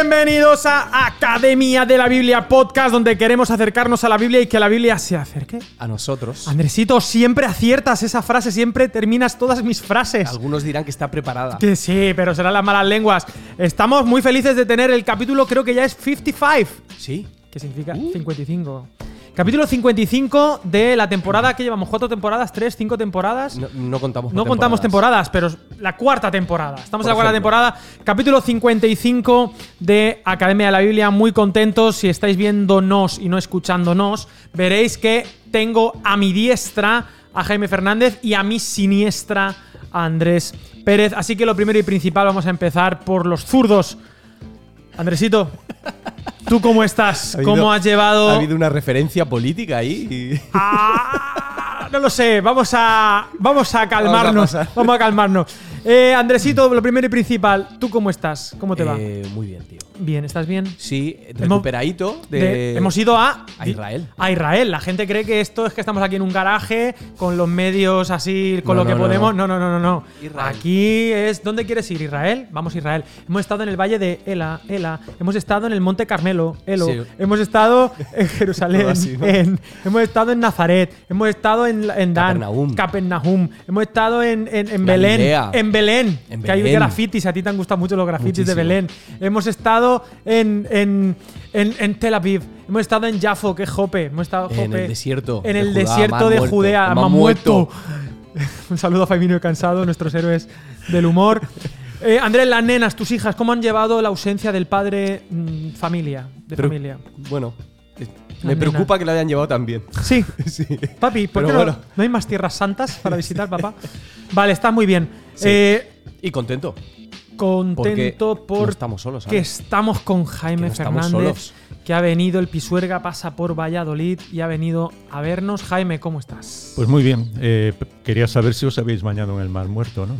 Bienvenidos a Academia de la Biblia Podcast, donde queremos acercarnos a la Biblia y que la Biblia se acerque. A nosotros. Andresito, siempre aciertas esa frase, siempre terminas todas mis frases. Algunos dirán que está preparada. Que sí, pero serán las malas lenguas. Estamos muy felices de tener el capítulo, creo que ya es 55. Sí. ¿Qué significa 55? Capítulo 55 de la temporada que llevamos cuatro temporadas, tres, cinco temporadas. No, no contamos No con contamos temporadas, pero la cuarta temporada. Estamos en la Por cuarta temporada. Capítulo 55 de Academia de la Biblia. Muy contentos. Si estáis viéndonos y no escuchándonos, veréis que tengo a mi diestra a Jaime Fernández y a mi siniestra a Andrés Pérez. Así que lo primero y principal, vamos a empezar por los zurdos. Andresito, ¿tú cómo estás? Habido- ¿Cómo has llevado...? Ha habido una referencia política ahí. Ah, no lo sé, vamos a, vamos a calmarnos. Vamos a, calmarnos. Eh, Andresito, lo primero y principal, ¿tú cómo estás? ¿Cómo te va? Eh, muy bien, tío. Bien, ¿estás bien? Sí, recuperadito de, De- hemos ido a, a Israel. A Israel. La gente cree que esto es que estamos aquí en un garaje con los medios así, con No, lo que no, podemos. No, no, no, no, no. Israel. Aquí es. ¿Dónde quieres ir? ¿Israel? Vamos a Israel. Hemos estado en el valle de Ela, Ela. Hemos estado en el Monte Carmelo, Elo. Sí. Hemos estado en Jerusalén. Todo así, ¿no? en- hemos estado en Nazaret. Hemos estado en, en Dan. Capernaum. Capernaum. Hemos estado en, en, en Belén. En Belén. En que hay Belén. grafitis. A ti te han gustado mucho los grafitis de. Belén. Hemos estado en, en, en, en Tel Aviv. Hemos estado en Jafo, que es Jope. Hemos estado en el desierto En de el Judá, desierto de muerto, Judea. me han muerto. Un saludo a Faimino y Cansado, nuestros héroes del humor. Eh, Andrés, las nenas, tus hijas, ¿cómo han llevado la ausencia del padre mm, familia? De Pero- familia. Bueno, eh, La me nena. preocupa que lo hayan llevado tan bien. Sí. Sí. Papi, ¿por Pero qué no, bueno. no hay más tierras santas para visitar, papá? Vale, está muy bien. Sí. Eh, Y contento. Contento Porque por no estamos solos, que estamos con Jaime Que no estamos Fernández, solos. que ha venido, el Pisuerga pasa por Valladolid y ha venido a vernos. Jaime, ¿cómo estás? Pues muy bien. Eh, quería saber si os habéis bañado en el mar muerto, ¿no?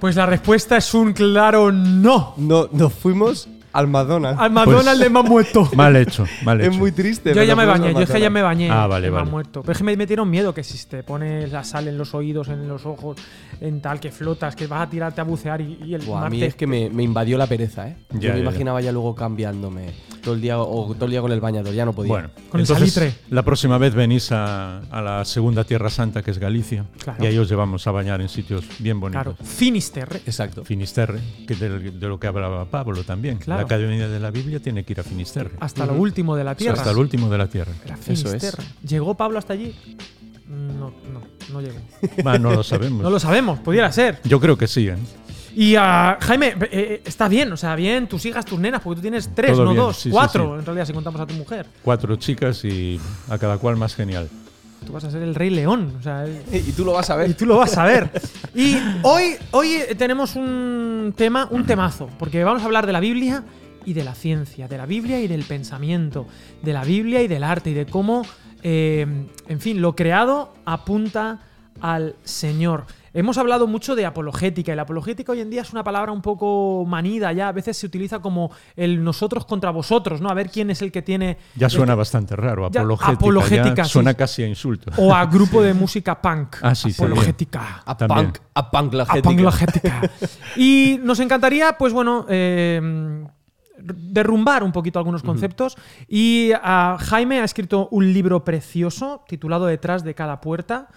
Pues la respuesta es un claro no. No, nos fuimos al Madonna. Al McDonald's de más muerto. Mal hecho, mal hecho. es muy triste. Yo ya me bañé, yo es que ya McDonald's. me bañé. Ah, vale, vale. muerto. Pero es que me metieron miedo que si te pones la sal en los oídos, en los ojos, en tal, que flotas, que vas a tirarte a bucear y, y el Buah, a mí es que me, me invadió la pereza, ¿eh? Ya, Yo ya, me imaginaba ya luego cambiándome todo el día o todo el día con el bañador, ya no podía. Bueno, Con el salitre. la próxima vez venís a, a la segunda Tierra Santa, que es Galicia, Claro. y ahí os llevamos a bañar en sitios bien bonitos. Claro, Finisterre. Exacto. Finisterre, que de, de lo que hablaba Pablo también. Claro. La Academia de la Biblia tiene que ir a Finisterre. Hasta lo último de la tierra. Hasta el último de la Tierra. Era Eso es. Finisterre. ¿Llegó Pablo hasta allí? No, no, no llegó. Va, no lo sabemos. No lo sabemos, pudiera ser. Yo creo que sí, ¿eh? Y ah, Jaime, eh, eh, está bien, o sea, bien, tus hijas, tus nenas, porque tú tienes tres, Todo no bien, dos, sí, sí, cuatro, sí. en realidad, si contamos a tu mujer. Cuatro chicas y a cada cual más genial. Tú vas a ser el rey león, o sea, el- Y tú lo vas a y ver. tú lo vas a ver. Y hoy, hoy tenemos un tema, un temazo, porque vamos a hablar de la Biblia y de la ciencia, de la Biblia y del pensamiento, de la Biblia y del arte y de cómo, eh, en fin, lo creado apunta al Señor. Hemos hablado mucho de apologética y la apologética hoy en día es una palabra un poco manida ya, a veces se utiliza como el nosotros contra vosotros, ¿no? A ver quién es el que tiene... Ya suena que- bastante raro. Ya, Apologética. apologética, sí. suena casi a insulto. O a grupo de música punk. Ah, sí, sí, apologética. A También. punk, a punk. Y nos encantaría, pues bueno, eh, derrumbar un poquito algunos conceptos. Y ah, Jaime ha escrito un libro precioso titulado Detrás de cada puerta.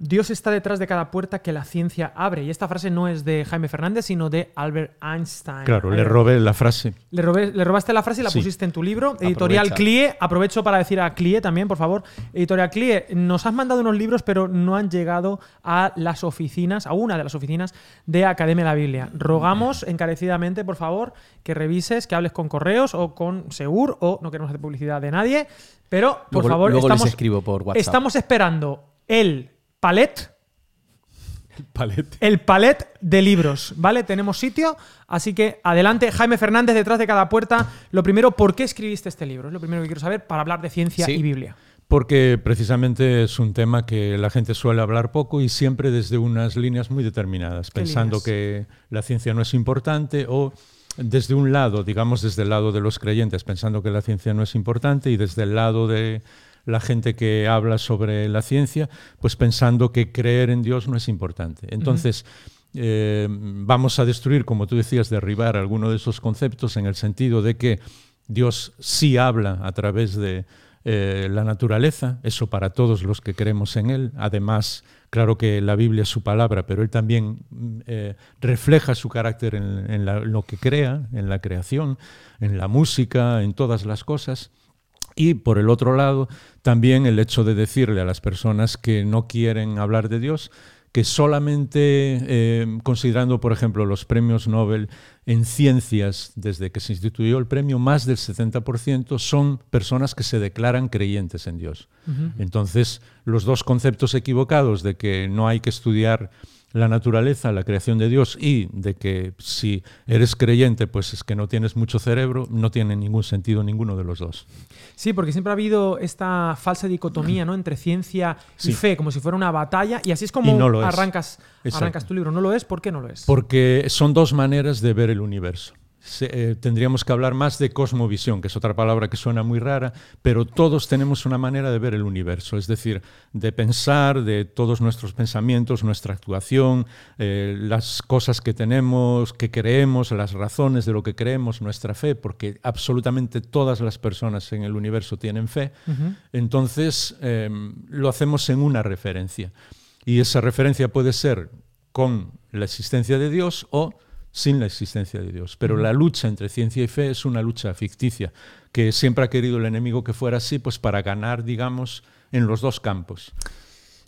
Dios está detrás de cada puerta que la ciencia abre. Y esta frase no es de Jaime Fernández, sino de Albert Einstein. Claro, le robé la frase. le, robé- le robaste la frase y la Sí. pusiste en tu libro. Editorial Aprovecha. CLIE. Aprovecho para decir a CLIE también, por favor. Editorial CLIE, nos has mandado unos libros, pero no han llegado a las oficinas, a una de las oficinas de Academia de la Biblia. Rogamos encarecidamente, por favor, que revises, que hables con correos o con Segur, o no queremos hacer publicidad de nadie, pero por Luego- favor, luego les estamos, escribo por WhatsApp. estamos esperando el palet Palete. el palet de libros, ¿vale? Tenemos sitio, así que adelante. Jaime Fernández, detrás de cada puerta. Lo primero, ¿por qué escribiste este libro? Es lo primero que quiero saber para hablar de ciencia Sí. y Biblia. Porque precisamente es un tema que la gente suele hablar poco y siempre desde unas líneas muy determinadas, ¿Qué pensando líneas? que la ciencia no es importante o desde un lado, digamos desde el lado de los creyentes, pensando que la ciencia no es importante y desde el lado de la gente que habla sobre la ciencia, pues pensando que creer en Dios no es importante. Entonces, eh, vamos a destruir, como tú decías, derribar alguno de esos conceptos en el sentido de que Dios sí habla a través de eh, la naturaleza, eso para todos los que creemos en Él. Además, claro que la Biblia es su palabra, pero Él también eh, refleja su carácter en, en lo que crea, en la creación, en la música, en todas las cosas. Y por el otro lado, también el hecho de decirle a las personas que no quieren hablar de Dios, que solamente eh, considerando, por ejemplo, los premios Nobel en ciencias, desde que se instituyó el premio, más del 70% son personas que se declaran creyentes en Dios. Entonces, los dos conceptos equivocados de que no hay que estudiar la naturaleza, la creación de Dios y de que si eres creyente, pues es que no tienes mucho cerebro, no tiene ningún sentido ninguno de los dos. Sí, porque siempre ha habido esta falsa dicotomía ¿no? entre ciencia y fe, como si fuera una batalla, y así es como arrancas, arrancas tu libro. ¿No lo es? ¿Por qué no lo es? Porque son dos maneras de ver el universo. Eh, tendríamos que hablar más de cosmovisión, que es otra palabra que suena muy rara, pero todos tenemos una manera de ver el universo, es decir, de pensar, de todos nuestros pensamientos, nuestra actuación, eh, las cosas que tenemos, que creemos, las razones de lo que creemos, nuestra fe, porque absolutamente todas las personas en el universo tienen fe, entonces em, lo hacemos en una referencia. Y esa referencia puede ser con la existencia de Dios o sin la existencia de Dios. Pero la lucha entre ciencia y fe es una lucha ficticia, que siempre ha querido el enemigo que fuera así, pues para ganar, digamos, en los dos campos.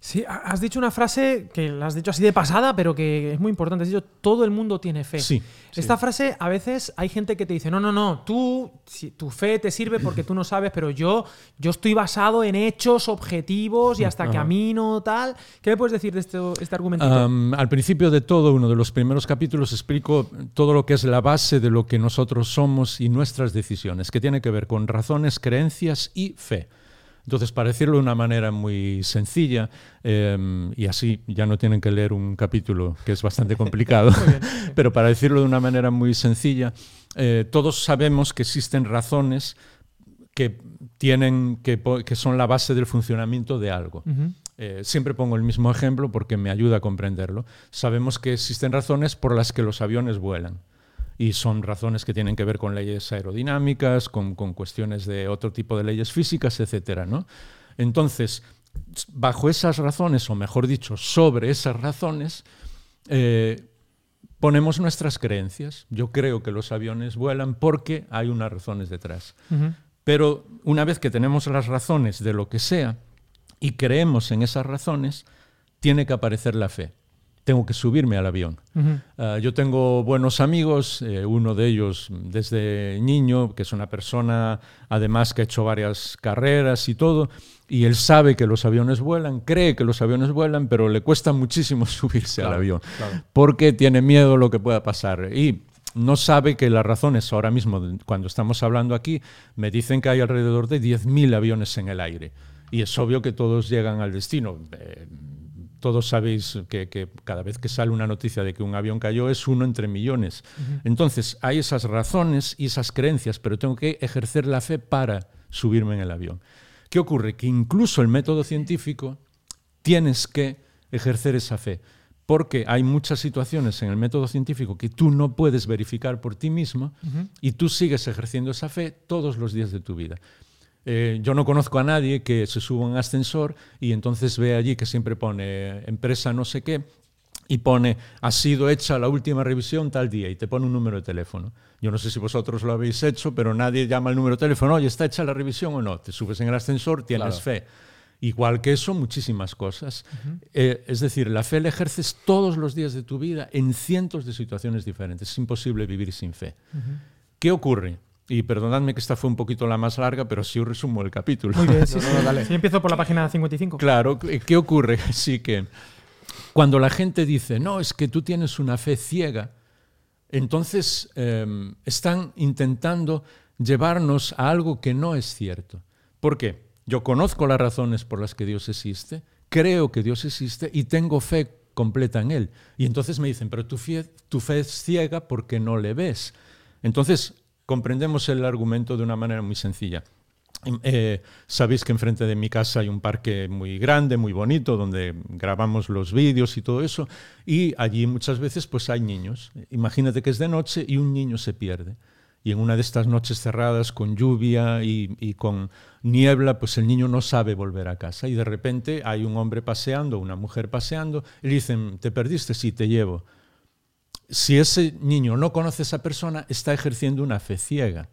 Sí, has dicho una frase que la has dicho así de pasada, pero que es muy importante. Has dicho, todo el mundo tiene fe. Sí. Esta frase, a veces hay gente que te dice, no, no, no, tú, tu fe te sirve porque tú no sabes, pero yo, yo estoy basado en hechos, objetivos y hasta camino, tal. ¿Qué me puedes decir de este, este argumento? al principio de todo, uno de los primeros capítulos, explico todo lo que es la base de lo que nosotros somos y nuestras decisiones, que tiene que ver con razones, creencias y fe. Entonces, para decirlo de una manera muy sencilla, em, y así ya no tienen que leer un capítulo que es bastante complicado, pero para decirlo de una manera muy sencilla, eh, todos sabemos que existen razones que, tienen, que, que, son la base del funcionamiento de algo. Eh, siempre pongo el mismo ejemplo porque me ayuda a comprenderlo. Sabemos que existen razones por las que los aviones vuelan y son razones que tienen que ver con leyes aerodinámicas, con, cuestiones de otro tipo de leyes físicas, etc. ¿no? Entonces, bajo esas razones, o mejor dicho, sobre esas razones, eh, ponemos nuestras creencias. Yo creo que los aviones vuelan porque hay unas razones detrás. Pero una vez que tenemos las razones de lo que sea y creemos en esas razones, tiene que aparecer la fe tengo que subirme al avión. Ah, yo tengo buenos amigos, eh, uno de ellos desde niño, que es una persona además que ha hecho varias carreras y todo, y él sabe que los aviones vuelan, cree que los aviones vuelan, pero le cuesta muchísimo subirse al avión, porque tiene miedo a lo que pueda pasar. Y no sabe que las razones ahora mismo, cuando estamos hablando aquí, me dicen que hay alrededor de 10.000 aviones en el aire. Y es obvio que todos llegan al destino. Eh, todos sabéis que, cada vez que sale una noticia de que un avión cayó es uno entre millones. Entonces, hay esas razones y esas creencias, pero tengo que ejercer la fe para subirme en el avión. ¿Qué ocurre? Que incluso el método científico tienes que ejercer esa fe, porque hay muchas situaciones en el método científico que tú no puedes verificar por ti mismo y tú sigues ejerciendo esa fe todos los días de tu vida. Eh, yo no conozco a nadie que se suba a un ascensor y entonces ve allí que siempre pone empresa no sé qué y pone ha sido hecha la última revisión tal día y te pone un número de teléfono. Yo no sé si vosotros lo habéis hecho, pero nadie llama el número de teléfono, oye, ¿está hecha la revisión o no? Te subes en el ascensor, tienes fe. Igual que eso, muchísimas cosas. Eh, es decir, la fe la ejerces todos los días de tu vida en cientos de situaciones diferentes. Es imposible vivir sin fe. ¿Qué ocurre? Y perdonadme que esta fue un poquito la más larga, pero sí os resumo el capítulo. Muy bien, sí, sí, empiezo por la página 55. Claro, ¿qué ocurre? Sí que cuando la gente dice, no, es que tú tienes una fe ciega, entonces em, están intentando llevarnos a algo que no es cierto. ¿Por qué? Yo conozco las razones por las que Dios existe, creo que Dios existe y tengo fe completa en Él. Y entonces me dicen, pero tu fe, tu fe es ciega porque no le ves. Entonces, comprendemos el argumento de una manera muy sencilla. Eh, sabéis que enfrente de mi casa hay un parque muy grande, muy bonito, donde grabamos los vídeos y todo eso, y allí muchas veces pues hay niños. Imagínate que es de noche y un niño se pierde. Y en una de estas noches cerradas, con lluvia y, con niebla, pues el niño no sabe volver a casa. Y de repente hay un hombre paseando, una mujer paseando, y le dicen, ¿te perdiste? Sí, te llevo. Si ese niño no conoce a esa persona, está ejerciendo una fe ciega.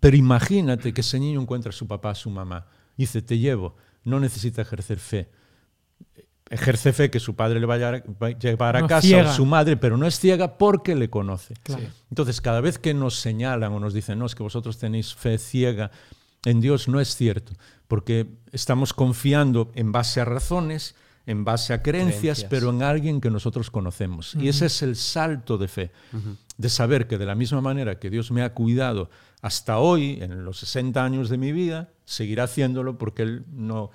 Pero imagínate que ese niño encuentra a su papá, a su mamá. Dice, te llevo. No necesita ejercer fe. Ejerce fe que su padre le vaya a llevar a No casa ciega. o su madre, pero no es ciega porque le conoce. Claro. Entonces, cada vez que nos señalan o nos dicen, no, es que vosotros tenéis fe ciega en Dios, no es cierto, porque estamos confiando en base a razones, en base a creencias, Creencias. pero en alguien que nosotros conocemos. Y ese es el salto de fe, de saber que de la misma manera que Dios me ha cuidado hasta hoy, en los 60 años de mi vida, seguirá haciéndolo porque Él no,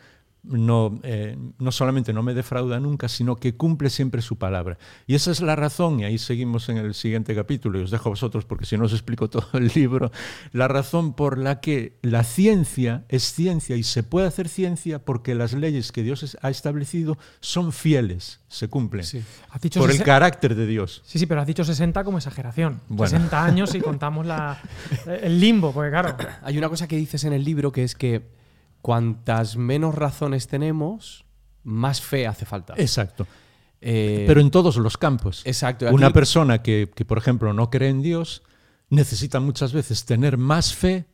no, eh, no solamente no me defrauda nunca, sino que cumple siempre su palabra. Y esa es la razón, y ahí seguimos en el siguiente capítulo, y os dejo a vosotros porque si no os explico todo el libro, la razón por la que la ciencia es ciencia y se puede hacer ciencia porque las leyes que Dios ha establecido son fieles, se cumplen, Sí. Has dicho por el carácter de Dios. Sí, sí, pero has dicho 60 como exageración. Bueno. 60 años y contamos la, el limbo, porque claro. Hay una cosa que dices en el libro que es que cuantas menos razones tenemos, más fe hace falta. Exacto. Eh, Pero en todos los campos. Exacto. Una persona que, que, por ejemplo, no cree en Dios, necesita muchas veces tener más fe.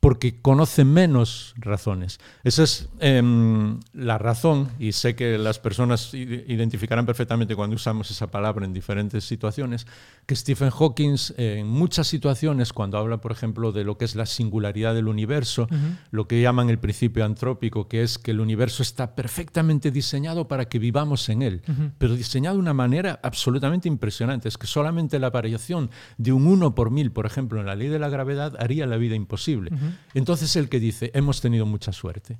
Porque conoce menos razones. Esa es em, la razón, y sé que las personas identificarán perfectamente cuando usamos esa palabra en diferentes situaciones, que Stephen Hawking eh, en muchas situaciones, cuando habla, por ejemplo, de lo que es la singularidad del universo, lo que llaman el principio antrópico, que es que el universo está perfectamente diseñado para que vivamos en él, pero diseñado de una manera absolutamente impresionante. Es que solamente la variación de un 1 por mil, por ejemplo, en la ley de la gravedad, haría la vida imposible. Entonces el que dice, hemos tenido mucha suerte.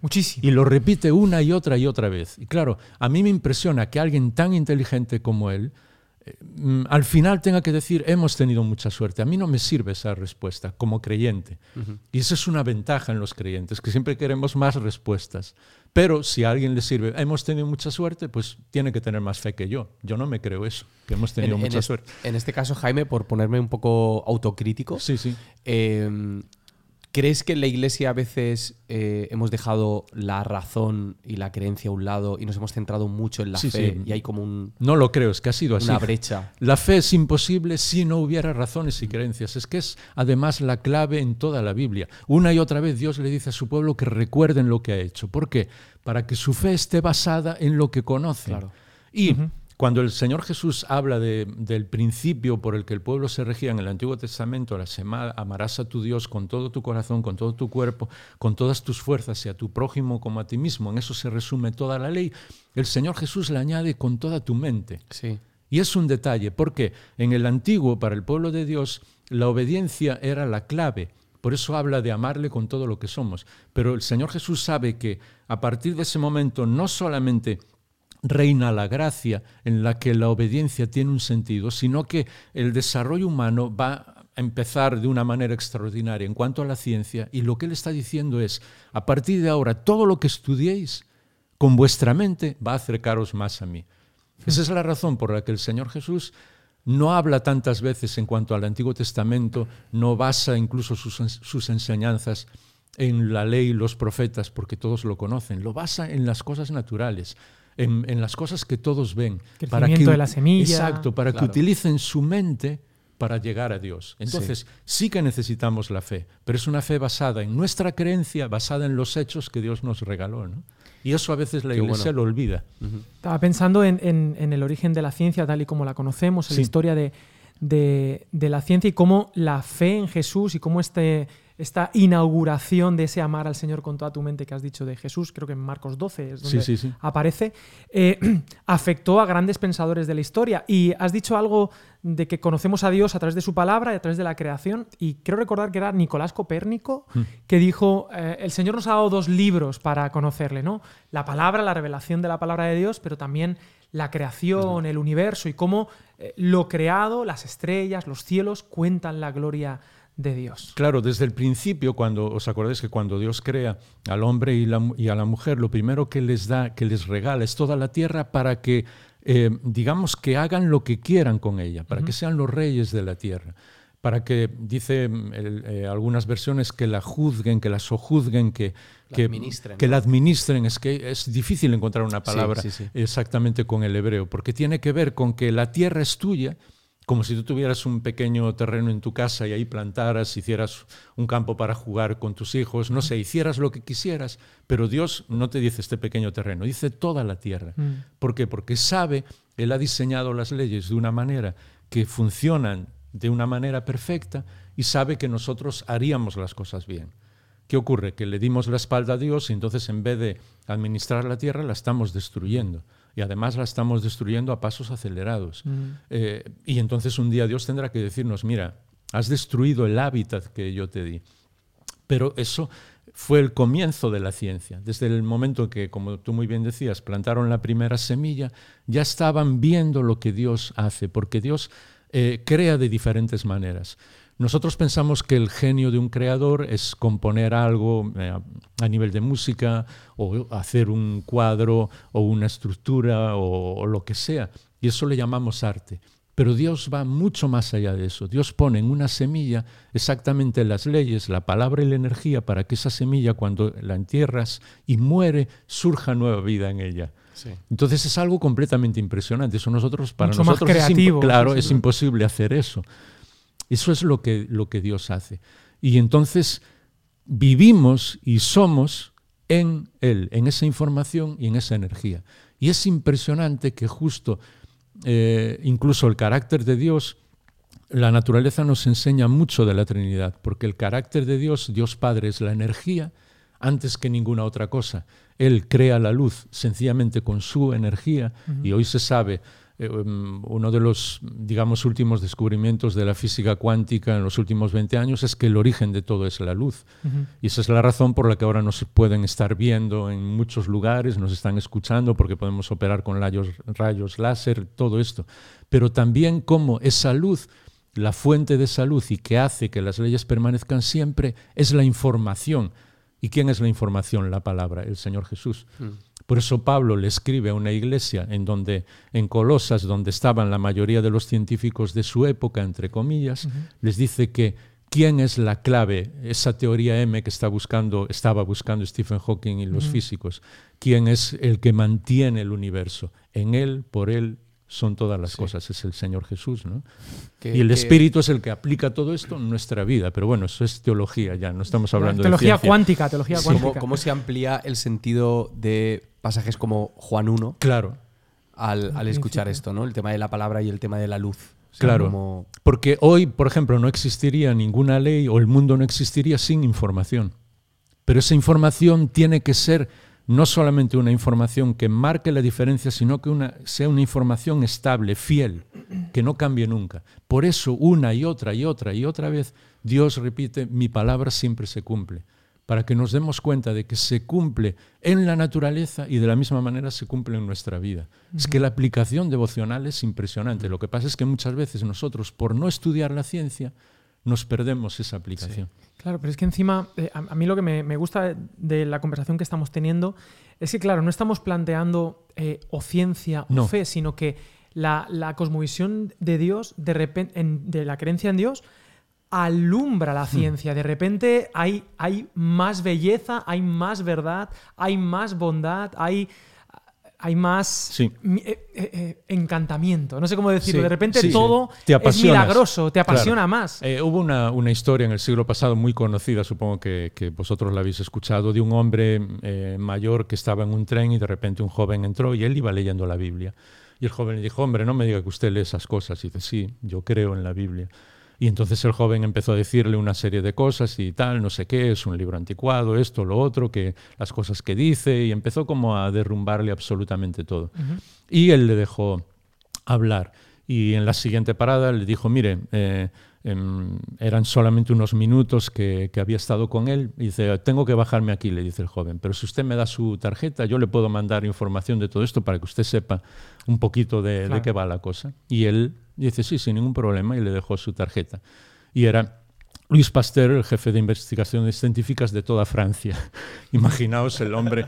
Muchísimo. Y lo repite una y otra y otra vez. Y claro, a mí me impresiona que alguien tan inteligente como él eh, mm, al final tenga que decir hemos tenido mucha suerte. A mí no me sirve esa respuesta como creyente. Y esa es una ventaja en los creyentes, que siempre queremos más respuestas. Pero si a alguien le sirve hemos tenido mucha suerte, pues tiene que tener más fe que yo. Yo no me creo eso, que hemos tenido En- en mucha es- suerte. En este caso, Jaime, por ponerme un poco autocrítico, Sí, sí. eh, ¿crees que en la iglesia a veces eh, hemos dejado la razón y la creencia a un lado y nos hemos centrado mucho en la Sí, fe sí. y hay como un- No lo creo, es que ha sido así. una brecha? La fe es imposible si no hubiera razones y creencias. Es que es además la clave en toda la Biblia. Una y otra vez Dios le dice a su pueblo que recuerden lo que ha hecho. ¿Por qué? Para que su fe esté basada en lo que conoce. Claro. Y cuando el Señor Jesús habla de- del principio por el que el pueblo se regía en el Antiguo Testamento, la sema- amarás a tu Dios con todo tu corazón, con todo tu cuerpo, con todas tus fuerzas y a tu prójimo como a ti mismo, en eso se resume toda la ley, el Señor Jesús le añade con toda tu mente. Sí. Y es un detalle, porque en el antiguo, para el pueblo de Dios, la obediencia era la clave. Por eso habla de amarle con todo lo que somos. Pero el Señor Jesús sabe que a partir de ese momento no solamente reina la gracia en la que la obediencia tiene un sentido, sino que el desarrollo humano va a empezar de una manera extraordinaria en cuanto a la ciencia y lo que él está diciendo es, a partir de ahora, todo lo que estudiéis con vuestra mente va a acercaros más a mí. Esa es la razón por la que el Señor Jesús no habla tantas veces en cuanto al Antiguo Testamento, no basa incluso sus, sus enseñanzas en la ley y los profetas, porque todos lo conocen, lo basa en las cosas naturales, en, en las cosas que todos ven. Crecimiento de la semilla. Exacto, para Claro. que utilicen su mente para llegar a Dios. Entonces, sí. que necesitamos la fe, pero es una fe basada en nuestra creencia, basada en los hechos que Dios nos regaló. ¿no? Y eso a veces la Qué iglesia bueno. lo olvida. Estaba pensando en, en- en el origen de la ciencia tal y como la conocemos, en Sí. la historia de, de- de la ciencia y cómo la fe en Jesús y cómo este, esta inauguración de ese amar al Señor con toda tu mente que has dicho de Jesús, creo que en Marcos 12 es donde Sí, sí, sí. aparece, eh, afectó a grandes pensadores de la historia. Y has dicho algo de que conocemos a Dios a través de su palabra y a través de la creación. Y creo recordar que era Nicolás Copérnico Hmm. que dijo, eh, el Señor nos ha dado dos libros para conocerle, ¿no? La palabra, la revelación de la palabra de Dios, pero también la creación, el universo y cómo eh, lo creado, las estrellas, los cielos, cuentan la gloria de Dios. Claro, desde el principio, cuando os acordáis que cuando Dios crea al hombre y, la- y a la mujer, lo primero que les da, que les regala, es toda la tierra para que, eh, digamos, que hagan lo que quieran con ella, para que sean los reyes de la tierra, para que, dice mm, el- eh, algunas versiones, que la juzguen, que la sojuzguen, que, La que, administren, que ¿no? la administren. Es que es difícil encontrar una palabra sí, sí. exactamente con el hebreo, porque tiene que ver con que la tierra es tuya, como si tú tuvieras un pequeño terreno en tu casa y ahí plantaras, hicieras un campo para jugar con tus hijos, no sé, hicieras lo que quisieras, pero Dios no te dice este pequeño terreno, dice toda la tierra. Mm. ¿Por qué? Porque sabe, Él ha diseñado las leyes de una manera que funcionan de una manera perfecta y sabe que nosotros haríamos las cosas bien. ¿Qué ocurre? Que le dimos la espalda a Dios y entonces en vez de administrar la tierra la estamos destruyendo. Y además la estamos destruyendo a pasos acelerados. Eh, y entonces un día Dios tendrá que decirnos, mira, has destruido el hábitat que yo te di. Pero eso fue el comienzo de la ciencia. Desde el momento que, como tú muy bien decías, plantaron la primera semilla, ya estaban viendo lo que Dios hace, porque Dios eh, crea de diferentes maneras. Nosotros pensamos que el genio de un creador es componer algo eh, a nivel de música o hacer un cuadro o una estructura o, o lo que sea, y eso le llamamos arte. Pero Dios va mucho más allá de eso. Dios pone en una semilla exactamente las leyes, la palabra y la energía para que esa semilla, cuando la entierras y muere, surja nueva vida en ella. Sí. Entonces es algo completamente impresionante. Eso nosotros, para Mucho más nosotros es imp- creativo, claro, sí, sí, es imposible hacer eso. Eso es lo que, lo que Dios hace. Y entonces vivimos y somos en Él, en esa información y en esa energía. Y es impresionante que justo, eh, incluso el carácter de Dios, la naturaleza nos enseña mucho de la Trinidad, porque el carácter de Dios, Dios Padre, es la energía antes que ninguna otra cosa. Él crea la luz sencillamente con su energía y hoy se sabe, uno de los, digamos, últimos descubrimientos de la física cuántica en los últimos 20 años es que el origen de todo es la luz. Y esa es la razón por la que ahora nos pueden estar viendo en muchos lugares, nos están escuchando porque podemos operar con rayos, rayos láser, todo esto. Pero también como esa luz, la fuente de esa luz y que hace que las leyes permanezcan siempre, es la información. ¿Y quién es la información? La palabra, el Señor Jesús. Por eso Pablo le escribe a una iglesia en donde, en Colosas, donde estaban la mayoría de los científicos de su época, entre comillas, les dice que quién es la clave, esa teoría M que está buscando, estaba buscando Stephen Hawking y los físicos, quién es el que mantiene el universo. En él, por él, son todas las Sí. cosas, es el Señor Jesús, ¿no? Que- y el que- Espíritu es el que aplica todo esto en nuestra vida, pero bueno, eso es teología ya, no estamos hablando teología de ciencia. cuántica, teología Sí, cuántica. ¿Cómo, cómo se amplía el sentido de pasajes como Juan 1 Claro, al, al escuchar esto, ¿no? El tema de la palabra y el tema de la luz. O sea, Claro. como- Porque hoy, por ejemplo, no existiría ninguna ley o el mundo no existiría sin información. Pero esa información tiene que ser no solamente una información que marque la diferencia, sino que sea una información estable, fiel, que no cambie nunca. Por eso, una y otra y otra y otra vez, Dios repite, mi palabra siempre se cumple, para que nos demos cuenta de que se cumple en la naturaleza y de la misma manera se cumple en nuestra vida. Es que la aplicación devocional es impresionante. Lo que pasa es que muchas veces nosotros, por no estudiar la ciencia, nos perdemos esa aplicación. Claro, pero es que encima, eh, a, a mí lo que me, me gusta de la conversación que estamos teniendo es que, claro, no estamos planteando eh, o ciencia o fe, sino que la, la cosmovisión de Dios, de repente, en- de la creencia en Dios, alumbra Hmm. la ciencia. De repente hay, hay más belleza, hay más verdad, hay más bondad, hay, hay más Sí. eh, eh, eh, encantamiento. No sé cómo decirlo. Sí, de repente sí, todo Te es milagroso, te apasiona Claro. más. Eh, hubo una, una historia en el siglo pasado muy conocida, supongo que, que vosotros la habéis escuchado, de un hombre eh, mayor que estaba en un tren y de repente un joven entró y él iba leyendo la Biblia. Y el joven le dijo, hombre, no me diga que usted lee esas cosas. Y dice, sí, yo creo en la Biblia. Y entonces el joven empezó a decirle una serie de cosas y tal, no sé qué, es un libro anticuado, esto, lo otro, que las cosas que dice, y empezó como a derrumbarle absolutamente todo. Y él le dejó hablar. Y en la siguiente parada le dijo, mire, eh, em, eran solamente unos minutos que, que había estado con él. Y dice, tengo que bajarme aquí, le dice el joven. Pero si usted me da su tarjeta, yo le puedo mandar información de todo esto para que usted sepa un poquito de, qué va la cosa. Y él dice, sí, sin ningún problema, y le dejó su tarjeta. Y era Luis Pasteur, el jefe de investigaciones científicas de toda Francia. Imaginaos el hombre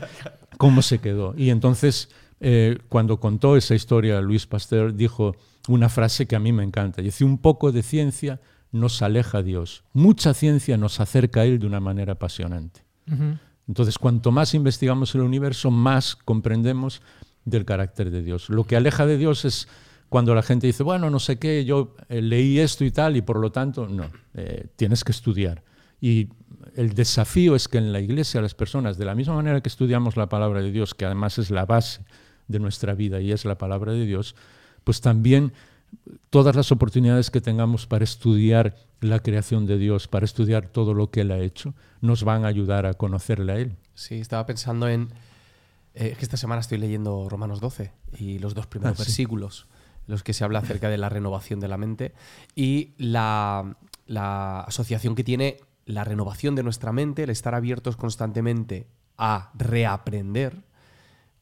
cómo se quedó. Y entonces, eh, cuando contó esa historia, Luis Pasteur dijo una frase que a mí me encanta. Dice, un poco de ciencia nos aleja a Dios. Mucha ciencia nos acerca a Él de una manera apasionante. Entonces, cuanto más investigamos el universo, más comprendemos del carácter de Dios. Lo que aleja de Dios es cuando la gente dice, bueno, no sé qué, yo eh, leí esto y tal, y por lo tanto, no, eh, tienes que estudiar. Y el desafío es que en la iglesia las personas, de la misma manera que estudiamos la palabra de Dios, que además es la base de nuestra vida y es la palabra de Dios, pues también todas las oportunidades que tengamos para estudiar la creación de Dios, para estudiar todo lo que Él ha hecho, nos van a ayudar a conocerle a Él. Sí, estaba pensando en... Eh, que esta semana estoy leyendo Romanos 12 y los dos primeros ah, versículos los que se habla acerca de la renovación de la mente y la, asociación que tiene la renovación de nuestra mente, el estar abiertos constantemente a reaprender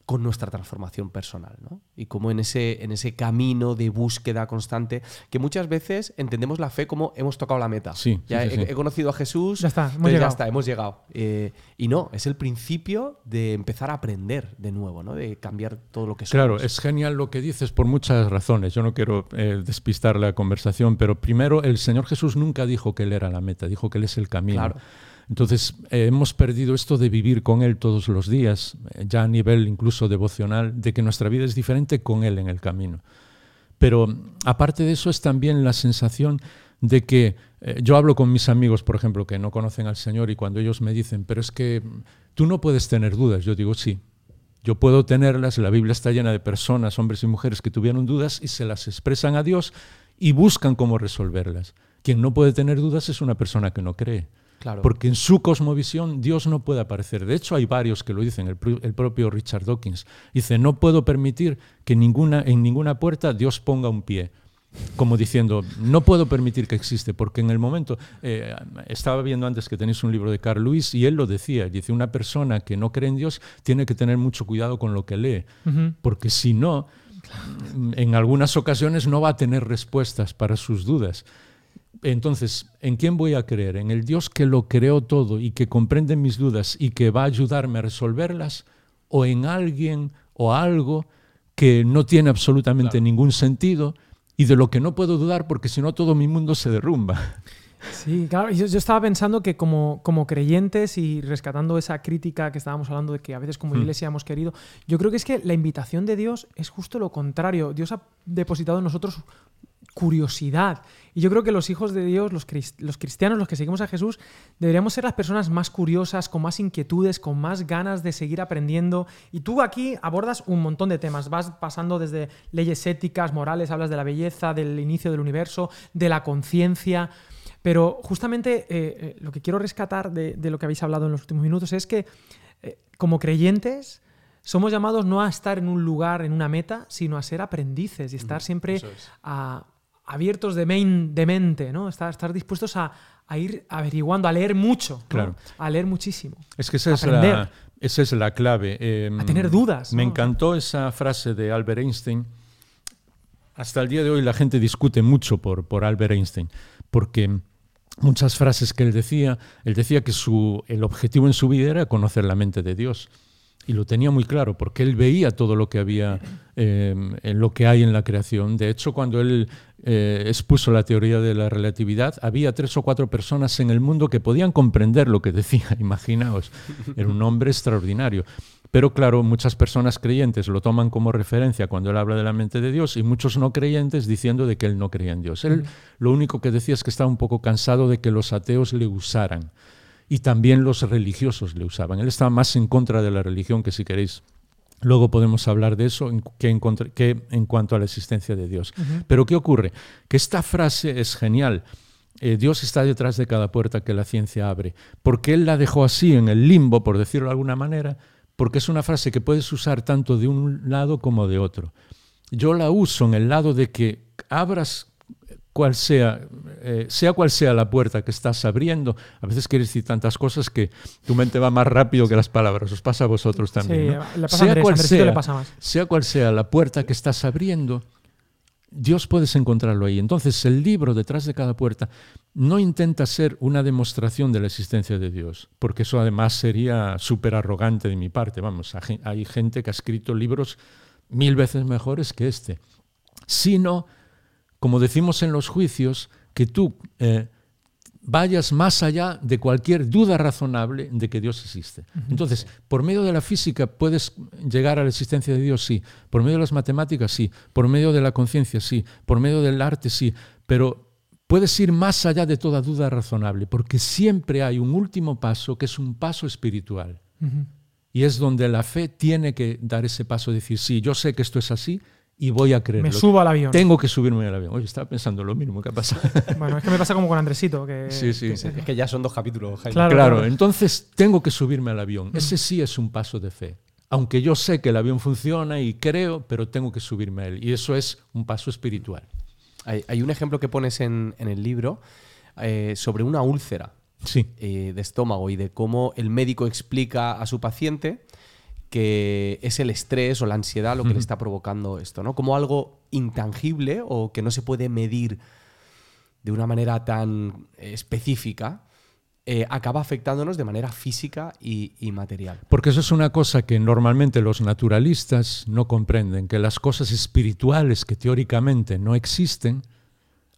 con nuestra transformación personal, ¿no? Y como en ese, en ese camino de búsqueda constante, que muchas veces entendemos la fe como hemos tocado la meta. Sí, ya he, conocido a Jesús, ya está, hemos llegado. ya está, hemos llegado. Eh, y no, es el principio de empezar a aprender de nuevo, ¿no? De cambiar todo lo que somos. Claro, es genial lo que dices por muchas razones. Yo no quiero eh, despistar la conversación, pero primero, el Señor Jesús nunca dijo que Él era la meta, dijo que Él es el camino. Claro. Entonces, eh, hemos perdido esto de vivir con Él todos los días, eh, ya a nivel incluso devocional, de que nuestra vida es diferente con Él en el camino. Pero aparte de eso es también la sensación de que eh, yo hablo con mis amigos, por ejemplo, que no conocen al Señor y cuando ellos me dicen, pero es que tú no puedes tener dudas, yo digo, sí, yo puedo tenerlas, la Biblia está llena de personas, hombres y mujeres que tuvieron dudas y se las expresan a Dios y buscan cómo resolverlas. Quien no puede tener dudas es una persona que no cree. Porque en su cosmovisión Dios no puede aparecer. De hecho, hay varios que lo dicen, el, propio Richard Dawkins. Dice, no puedo permitir que ninguna, en ninguna puerta Dios ponga un pie. Como diciendo, no puedo permitir que existe, porque en el momento, eh, estaba viendo antes que tenéis un libro de Carl Lewis y él lo decía, dice, una persona que no cree en Dios tiene que tener mucho cuidado con lo que lee, porque si no, en algunas ocasiones no va a tener respuestas para sus dudas. Entonces, ¿en quién voy a creer? ¿En el Dios que lo creó todo y que comprende mis dudas y que va a ayudarme a resolverlas? ¿O en alguien o algo que no tiene absolutamente ningún sentido y de lo que no puedo dudar porque si no todo mi mundo se derrumba? Sí, claro. Yo, yo estaba pensando que como, como, creyentes y rescatando esa crítica que estábamos hablando de que a veces como hmm. iglesia hemos querido, yo creo que es que la invitación de Dios es justo lo contrario. Dios ha depositado en nosotros curiosidad. Y yo creo que los hijos de Dios, los, cristianos, los que seguimos a Jesús, deberíamos ser las personas más curiosas, con más inquietudes, con más ganas de seguir aprendiendo. Y tú aquí abordas un montón de temas. Vas pasando desde leyes éticas, morales, hablas de la belleza, del inicio del universo, de la conciencia. Pero justamente eh, eh, lo que quiero rescatar de, lo que habéis hablado en los últimos minutos es que eh, como creyentes somos llamados no a estar en un lugar, en una meta, sino a ser aprendices y estar siempre a abiertos de, de mente, ¿no? Estar, estar dispuestos a, ir averiguando, a leer mucho, a leer muchísimo. Es que esa es, la, esa es la clave. Em, a tener dudas. Me encantó esa frase de Albert Einstein. Hasta el día de hoy la gente discute mucho por, por Albert Einstein, porque muchas frases que él decía, él decía que su, el objetivo en su vida era conocer la mente de Dios. Y lo tenía muy claro, porque él veía todo lo que había, em, en lo que hay en la creación. De hecho, cuando él eh, expuso la teoría de la relatividad, había tres o cuatro personas en el mundo que podían comprender lo que decía, imaginaos. Era un hombre extraordinario. Pero claro, muchas personas creyentes lo toman como referencia cuando él habla de la mente de Dios y muchos no creyentes diciendo de que él no creía en Dios. Él lo único que decía es que estaba un poco cansado de que los ateos le usaran y también los religiosos le usaban. Él estaba más en contra de la religión que si queréis. Luego podemos hablar de eso que en, que en cuanto a la existencia de Dios. Pero ¿qué ocurre? Que esta frase es genial. Eh, Dios está detrás de cada puerta que la ciencia abre. Porque Él la dejó así, en el limbo, por decirlo de alguna manera, porque es una frase que puedes usar tanto de un lado como de otro. Yo la uso en el lado de que abras cual sea, eh, sea cual sea la puerta que estás abriendo, a veces quieres decir tantas cosas que tu mente va más rápido que las palabras. Os pasa a vosotros también. sea, cual sea, sea cual sea la puerta que estás abriendo, Dios puedes encontrarlo ahí. Entonces el libro detrás de cada puerta no intenta ser una demostración de la existencia de Dios, porque eso además sería súper arrogante de mi parte. Vamos, hay gente que ha escrito libros mil veces mejores que este, sino, como decimos en los juicios, que tú eh, vayas más allá de cualquier duda razonable de que Dios existe. Entonces, por medio de la física puedes llegar a la existencia de Dios, sí. Por medio de las matemáticas, sí. Por medio de la conciencia, sí. Por medio del arte, sí. Pero puedes ir más allá de toda duda razonable, porque siempre hay un último paso que es un paso espiritual. Y es donde la fe tiene que dar ese paso, decir, sí, yo sé que esto es así, y voy a creerlo. Me subo al avión. Tengo que subirme al avión. Oye, estaba pensando lo mismo que ha pasado. Bueno, es que me pasa como con Andresito. Que, sí, sí, Es que ya son dos capítulos, Jaime. Claro, entonces tengo que subirme al avión. Mm. Ese sí es un paso de fe. Aunque yo sé que el avión funciona y creo, pero tengo que subirme a él. Y eso es un paso espiritual. Hay, un ejemplo que pones en, el libro eh, sobre una úlcera sí. Eh, de estómago y de cómo el médico explica a su paciente que es el estrés o la ansiedad lo que le está provocando esto, ¿no? Como algo intangible o que no se puede medir de una manera tan específica, eh, acaba afectándonos de manera física y, y, material. Porque eso es una cosa que normalmente los naturalistas no comprenden, que las cosas espirituales que teóricamente no existen,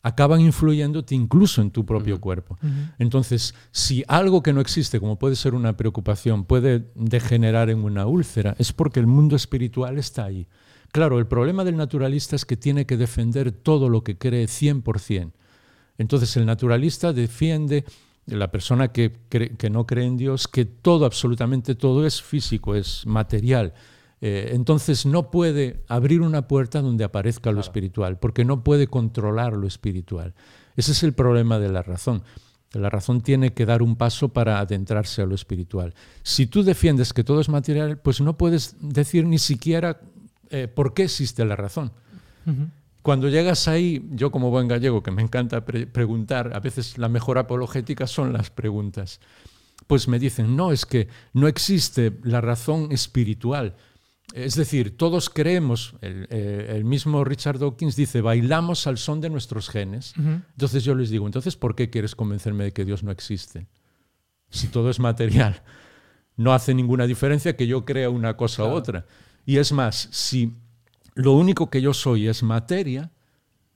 acaban influyéndote incluso en tu propio cuerpo. Entonces, si algo que no existe, como puede ser una preocupación, puede degenerar en una úlcera, es porque el mundo espiritual está ahí. Claro, el problema del naturalista es que tiene que defender todo lo que cree 100%. Entonces, el naturalista defiende, la persona que, que no cree en Dios, que todo, absolutamente todo es físico, es material. Eh, entonces no puede abrir una puerta donde aparezca lo espiritual, porque no puede controlar lo espiritual. Ese es el problema de la razón. La razón tiene que dar un paso para adentrarse a lo espiritual. Si tú defiendes que todo es material, pues no puedes decir ni siquiera eh, por qué existe la razón. Cuando llegas ahí, yo como buen gallego, que me encanta preguntar, a veces la mejor apologética son las preguntas, pues me dicen, no, es que no existe la razón espiritual, es decir, todos creemos, eh, el, mismo Richard Dawkins dice, bailamos al son de nuestros genes. Entonces yo les digo, entonces, ¿por qué quieres convencerme de que Dios no existe? Si todo es material, no hace ninguna diferencia que yo crea una cosa u otra. Y es más, si lo único que yo soy es materia,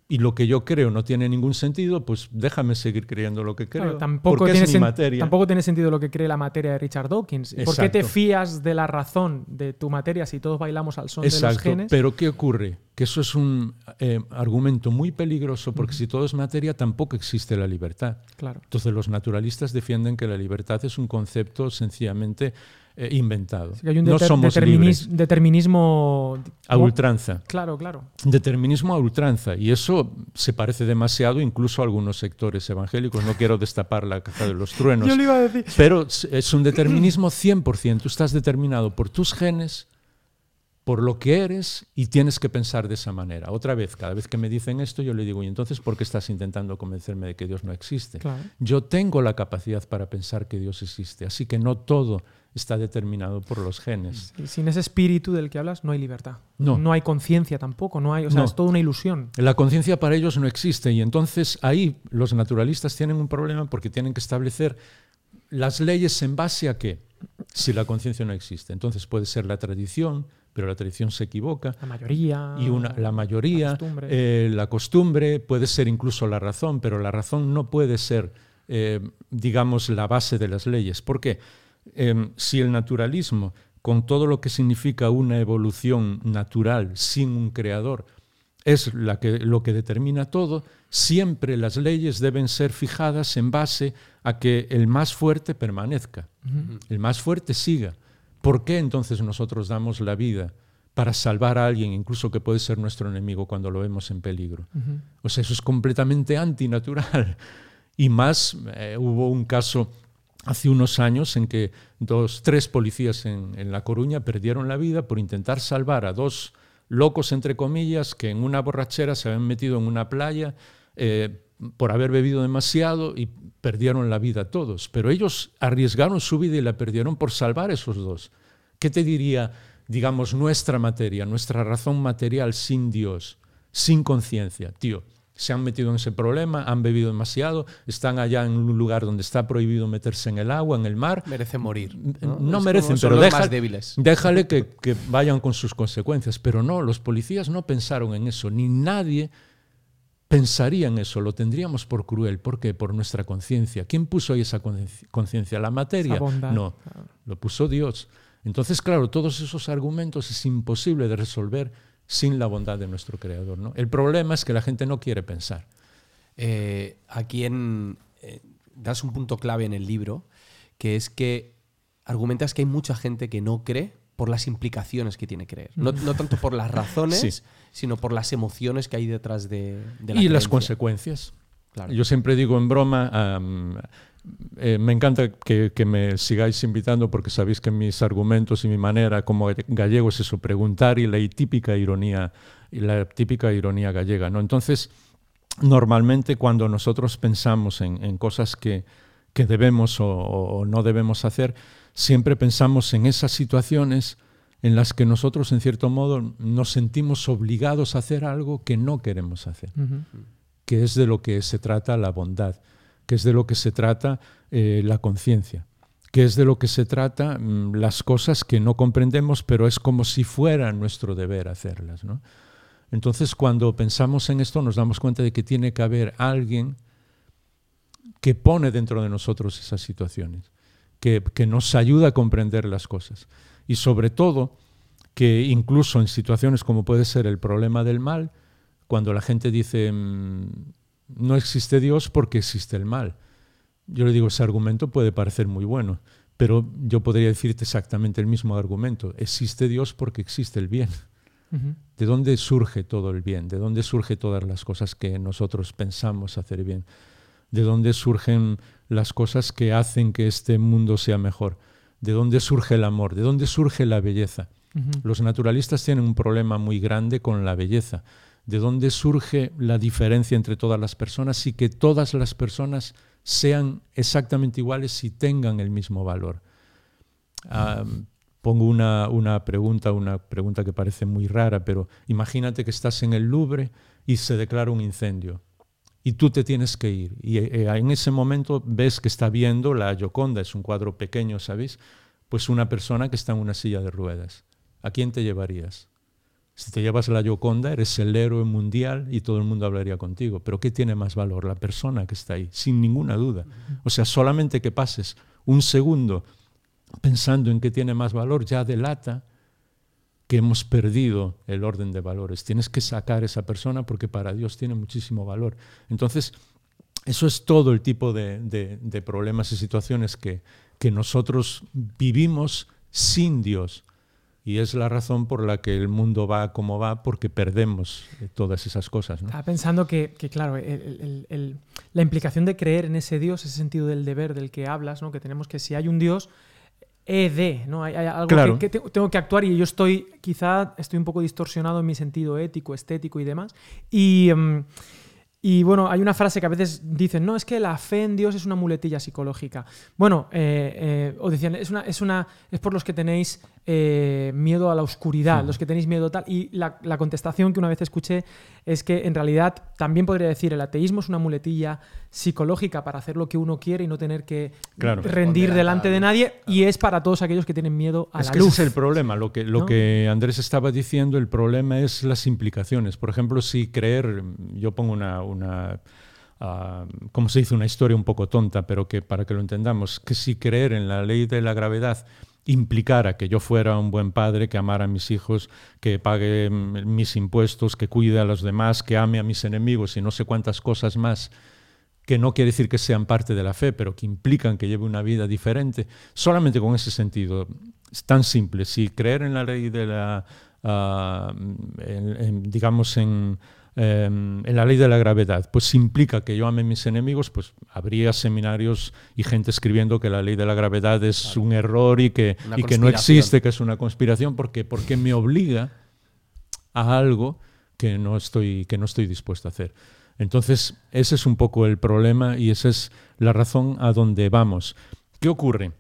y lo que yo creo no tiene ningún sentido, pues déjame seguir creyendo lo que creo. tampoco, porque tiene es mi materia. tampoco tiene sentido lo que cree la materia de Richard Dawkins. ¿Por qué te fías de la razón de tu materia si todos bailamos al son de los genes? Pero ¿qué ocurre? Que eso es un eh, argumento muy peligroso porque si todo es materia tampoco existe la libertad. Claro. Entonces los naturalistas defienden que la libertad es un concepto sencillamente eh, inventado. hay un no somos determinismo a ultranza. Claro, claro. Determinismo a ultranza. Y eso se parece demasiado incluso a algunos sectores evangélicos. No quiero destapar la caja de los truenos. Yo iba a decir. Pero es un determinismo 100%. Tú estás determinado por tus genes, por lo que eres y tienes que pensar de esa manera. Otra vez, cada vez que me dicen esto, yo le digo, ¿y entonces por qué estás intentando convencerme de que Dios no existe? Yo tengo la capacidad para pensar que Dios existe, así que no todo está determinado por los genes. sin ese espíritu del que hablas no hay libertad. No, no hay conciencia tampoco, no hay, o sea, es toda una ilusión. La conciencia para ellos no existe y entonces ahí los naturalistas tienen un problema porque tienen que establecer las leyes en base a qué? Si la conciencia no existe. Entonces puede ser la tradición, pero la tradición se equivoca. La mayoría. Y una, la mayoría, la costumbre. Eh, la costumbre, puede ser incluso la razón, pero la razón no puede ser, eh, digamos, la base de las leyes. ¿Por qué? Em, si el naturalismo, con todo lo que significa una evolución natural sin un creador, es la que, lo que determina todo, siempre las leyes deben ser fijadas en base a que el más fuerte permanezca, el más fuerte siga. ¿Por qué entonces nosotros damos la vida? para salvar a alguien, incluso que puede ser nuestro enemigo cuando lo vemos en peligro. O sea, eso es completamente antinatural. Y más, eh, hubo un caso hace unos años en que dos, tres policías en, La Coruña perdieron la vida por intentar salvar a dos locos, entre comillas, que en una borrachera se habían metido en una playa eh, por haber bebido demasiado y perdieron la vida todos. Pero ellos arriesgaron su vida y la perdieron por salvar a esos dos. ¿Qué te diría, digamos, nuestra materia, nuestra razón material sin Dios? sin conciencia. Tío, se han metido en ese problema, han bebido demasiado, están allá en un lugar donde está prohibido meterse en el agua, en el mar. Merecen morir. No, merecen, pero déjale que, que vayan con sus consecuencias. Pero no, los policías no pensaron en eso, ni nadie pensaría en eso, lo tendríamos por cruel. ¿Por qué? Por nuestra conciencia. ¿Quién puso ahí esa conciencia? ¿La materia? No, lo puso Dios. Entonces, claro, todos esos argumentos es imposible de resolver sin la bondad de nuestro Creador. ¿no? El problema es que la gente no quiere pensar. Eh, aquí en, eh, das un punto clave en el libro, que es que argumentas que hay mucha gente que no cree por las implicaciones que tiene creer. No, no tanto por las razones, sino por las emociones que hay detrás de, de la Y las consecuencias. Yo siempre digo en broma, eh, me encanta que, que, me sigáis invitando porque sabéis que mis argumentos y mi manera como gallego es eso, preguntar y la típica ironía, y la típica ironía gallega. ¿no? Entonces, normalmente cuando nosotros pensamos en, en cosas que, que debemos o, o no debemos hacer, siempre pensamos en esas situaciones en las que nosotros, en cierto modo, nos sentimos obligados a hacer algo que no queremos hacer, que es de lo que se trata la bondad, que es de lo que se trata eh, la conciencia, que es de lo que se trata mm, las cosas que no comprendemos, pero es como si fuera nuestro deber hacerlas. Entonces, cuando pensamos en esto, nos damos cuenta de que tiene que haber alguien que pone dentro de nosotros esas situaciones que, nos ayuda a comprender las cosas. Y sobre todo, que incluso en situaciones como puede ser el problema del mal, cuando la gente dice mm, no existe Dios porque existe el mal. Yo le digo, ese argumento puede parecer muy bueno, pero yo podría decirte exactamente el mismo argumento. Existe Dios porque existe el bien. ¿De dónde surge todo el bien? ¿De dónde surge todas las cosas que nosotros pensamos hacer bien? ¿De dónde surgen las cosas que hacen que este mundo sea mejor. ¿De dónde surge el amor? ¿De dónde surge la belleza? Los naturalistas tienen un problema muy grande con la belleza. ¿De dónde surge la diferencia entre todas las personas y que todas las personas sean exactamente iguales y tengan el mismo valor? pongo una, una, pregunta, una pregunta que parece muy rara, pero imagínate que estás en el Louvre y se declara un incendio y tú te tienes que ir. Y eh, en ese momento ves que está viendo la Gioconda, es un cuadro pequeño, ¿sabéis? Pues una persona que está en una silla de ruedas. ¿A quién te llevarías? Si te llevas la Gioconda, eres el héroe mundial y todo el mundo hablaría contigo. Pero ¿qué tiene más valor? La persona que está ahí, sin ninguna duda. O sea, solamente que pases un segundo pensando en qué tiene más valor ya delata que hemos perdido el orden de valores. Tienes que sacar esa persona porque para Dios tiene muchísimo valor. Entonces, eso es todo el tipo de, problemas y situaciones que, que nosotros vivimos sin Dios. Y es la razón por la que el mundo va como va, porque perdemos eh, todas esas cosas. Estaba pensando que, claro, la implicación de creer en ese Dios, ese sentido del deber del que hablas, ¿no? que tenemos que si hay un Dios, ED, ¿no? Hay, algo que, tengo que actuar y yo estoy, quizá estoy un poco distorsionado en mi sentido ético, estético y demás. Y, em, y bueno, hay una frase que a veces dicen, no, es que la fe en Dios es una muletilla psicológica. Bueno, eh, eh, o decían, es, una, es, una, es por los que tenéis eh, miedo a la oscuridad, los que tenéis miedo tal. Y la, la, contestación que una vez escuché es que en realidad también podría decir, el ateísmo es una muletilla psicológica para hacer lo que uno quiere y no tener que rendir delante de nadie. Y es para todos aquellos que tienen miedo a es la que luz. Ese es el problema. Lo que, lo que Andrés estaba diciendo, el problema es las implicaciones. Por ejemplo, si creer, yo pongo una, una uh, como se dice, una historia un poco tonta, pero que para que lo entendamos, que si creer en la ley de la gravedad implicara que yo fuera un buen padre, que amara a mis hijos, que pague mis impuestos, que cuide a los demás, que ame a mis enemigos y no sé cuántas cosas más que no quiere decir que sean parte de la fe, pero que implican que lleve una vida diferente, solamente con ese sentido. Es tan simple. Si creer en la ley de la, uh, digamos, en, em, en la ley de la gravedad, pues implica que yo ame a mis enemigos, pues habría seminarios y gente escribiendo que la ley de la gravedad es un error y que, y que no existe, que es una conspiración, porque, porque me obliga a algo que no estoy, que no estoy dispuesto a hacer. Entonces, ese es un poco el problema y esa es la razón a donde vamos. ¿Qué ocurre?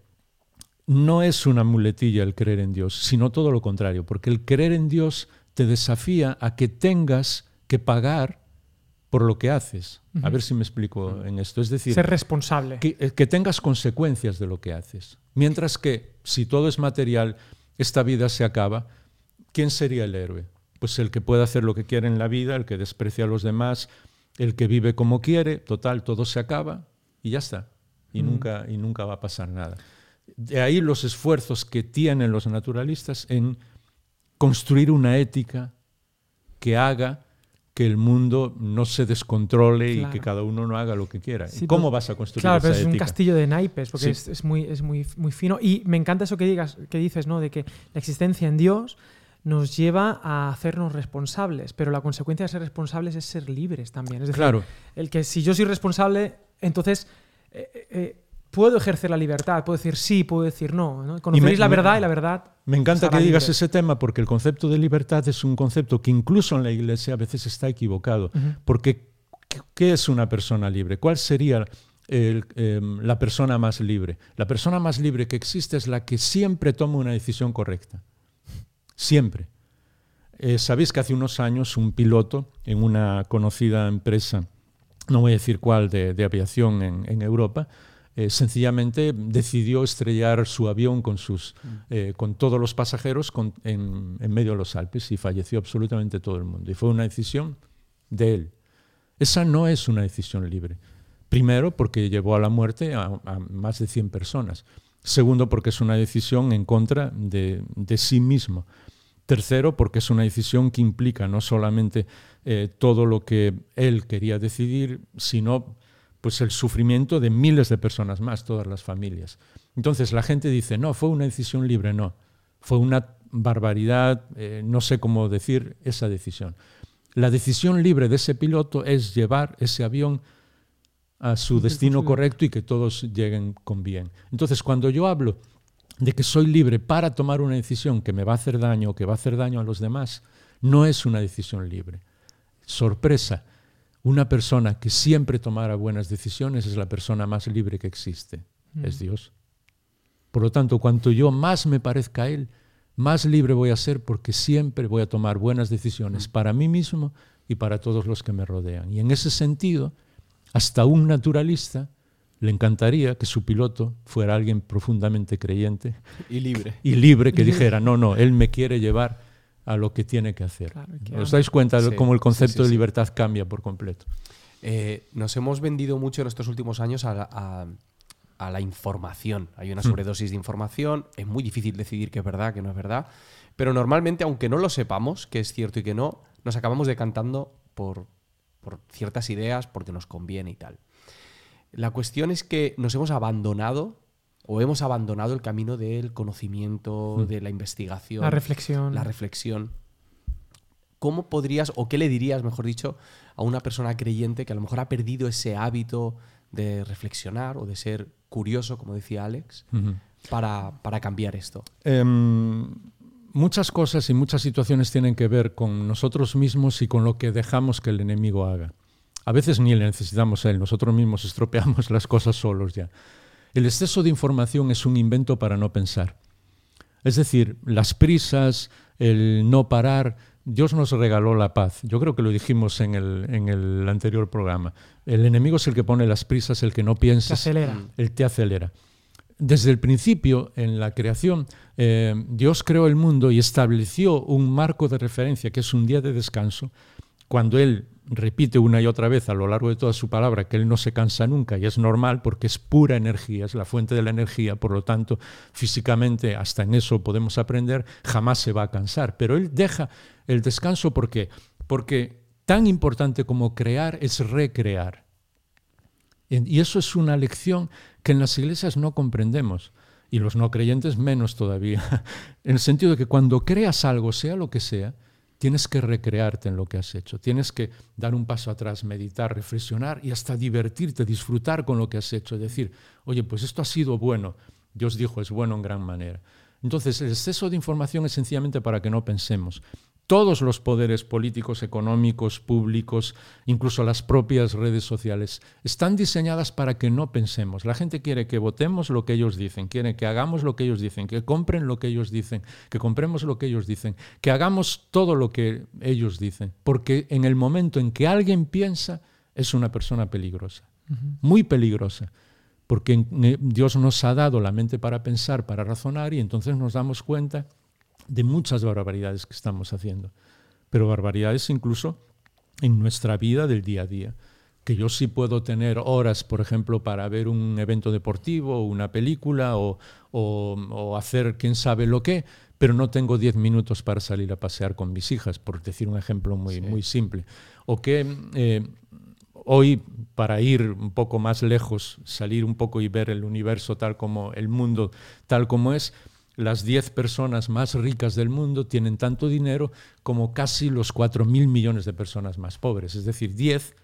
No es una muletilla el creer en Dios, sino todo lo contrario, porque el creer en Dios te desafía a que tengas que pagar por lo que haces. A ver si me explico en esto. Es decir, ser responsable. Que, eh, que, tengas consecuencias de lo que haces. Mientras que si todo es material, esta vida se acaba, ¿quién sería el héroe? Pues el que puede hacer lo que quiere en la vida, el que desprecia a los demás, el que vive como quiere, total, todo se acaba y ya está. Y, nunca, y nunca va a pasar nada. De ahí los esfuerzos que tienen los naturalistas en construir una ética que haga que el mundo no se descontrole y que cada uno no haga lo que quiera. ¿Cómo vas a construir claro, esa pero es ética? un castillo de naipes, porque es, es, muy, es muy, muy fino. Y me encanta eso que, digas, que dices, ¿no? De que la existencia en Dios nos lleva a hacernos responsables, pero la consecuencia de ser responsables es ser libres también. Es decir, Claro. el que si yo soy responsable, entonces eh, eh, puedo ejercer la libertad, puedo decir sí, puedo decir no. ¿no? Conoceréis la me- verdad y la verdad. Me encanta que digas libres. ese tema porque el concepto de libertad es un concepto que incluso en la iglesia a veces está equivocado. Porque, ¿qué- ¿qué es una persona libre? ¿Cuál sería el, eh, la persona más libre? La persona más libre que existe es la que siempre toma una decisión correcta. Siempre. Eh, Sabéis que hace unos años un piloto en una conocida empresa, no voy a decir cuál, de, de aviación en, en Europa, eh, sencillamente decidió estrellar su avión con, sus, eh, con todos los pasajeros con- en, en medio de los Alpes y falleció absolutamente todo el mundo. Y fue una decisión de él. Esa no es una decisión libre. Primero, porque llevó a la muerte a, a más de 100 personas. Segundo, porque es una decisión en contra de, de sí mismo. Tercero, porque es una decisión que implica no solamente eh, todo lo que él quería decidir, sino pues el sufrimiento de miles de personas más, todas las familias. Entonces la gente dice, no, fue una decisión libre, no, fue una barbaridad, eh, no sé cómo decir esa decisión. La decisión libre de ese piloto es llevar ese avión a su destino correcto y que todos lleguen con bien. Entonces, cuando yo hablo de que soy libre para tomar una decisión que me va a hacer daño o que va a hacer daño a los demás, no es una decisión libre. Sorpresa, una persona que siempre tomara buenas decisiones es la persona más libre que existe, es Dios. Por lo tanto, cuanto yo más me parezca a Él, más libre voy a ser porque siempre voy a tomar buenas decisiones para mí mismo y para todos los que me rodean. Y en ese sentido, hasta un naturalista le encantaría que su piloto fuera alguien profundamente creyente Y libre. y libre que dijera, no, no, él me quiere llevar a lo que tiene que hacer. Claro, que ¿Os dais cuenta de Sí, cómo el concepto sí, de sí. libertad cambia por completo? Eh, nos hemos vendido mucho en estos últimos años a, a- a la información. Hay una sobredosis de información, es muy difícil decidir qué es verdad, qué no es verdad, pero normalmente, aunque no lo sepamos, que es cierto y que no, nos acabamos decantando por, por ciertas ideas, porque nos conviene y tal. La cuestión es que nos hemos abandonado o hemos abandonado el camino del conocimiento, de la investigación, La reflexión. la reflexión. ¿Cómo podrías, o qué le dirías, mejor dicho, a una persona creyente que a lo mejor ha perdido ese hábito de reflexionar o de ser curioso, como decía Alex, para, para cambiar esto? Em, muchas cosas y muchas situaciones tienen que ver con nosotros mismos y con lo que dejamos que el enemigo haga. A veces ni le necesitamos a él, nosotros mismos estropeamos las cosas solos ya. El exceso de información es un invento para no pensar. Es decir, las prisas, el no parar. Dios nos regaló la paz. Yo creo que lo dijimos en el, en el anterior programa. El enemigo es el que pone las prisas, el que no piensa, acelera. él te acelera. Desde el principio, en la creación, eh, Dios creó el mundo y estableció un marco de referencia, que es un día de descanso, cuando Él repite una y otra vez a lo largo de toda su palabra que Él no se cansa nunca, y es normal porque es pura energía, es la fuente de la energía, por lo tanto, físicamente, hasta en eso podemos aprender, jamás se va a cansar. Pero Él deja el descanso ¿por qué? porque tan importante como crear es recrear. Y eso es una lección que en las iglesias no comprendemos y los no creyentes menos todavía, en el sentido de que cuando creas algo, sea lo que sea, tienes que recrearte en lo que has hecho, tienes que dar un paso atrás, meditar, reflexionar y hasta divertirte, disfrutar con lo que has hecho, decir, oye, pues esto ha sido bueno, Dios dijo, es bueno en gran manera. Entonces, el exceso de información es sencillamente para que no pensemos. Todos los poderes políticos, económicos, públicos, incluso las propias redes sociales, están diseñadas para que no pensemos. La gente quiere que votemos lo que ellos dicen, quiere que hagamos lo que ellos dicen, que compren lo que ellos dicen, que compremos lo que ellos dicen, que hagamos todo lo que ellos dicen. Porque en el momento en que alguien piensa, es una persona peligrosa, muy peligrosa porque Dios nos ha dado la mente para pensar, para razonar, y entonces nos damos cuenta de muchas barbaridades que estamos haciendo, pero barbaridades incluso en nuestra vida del día a día. Que yo sí puedo tener horas, por ejemplo, para ver un evento deportivo, una película o, hacer quién sabe lo qué, pero no tengo diez minutos para salir a pasear con mis hijas, por decir un ejemplo muy, muy simple. O que eh, hoy, para ir un poco más lejos, salir un poco y ver el universo tal como el mundo tal como es, las 10 personas más ricas del mundo tienen tanto dinero como casi los 4.000 millones de personas más pobres. Es decir, 10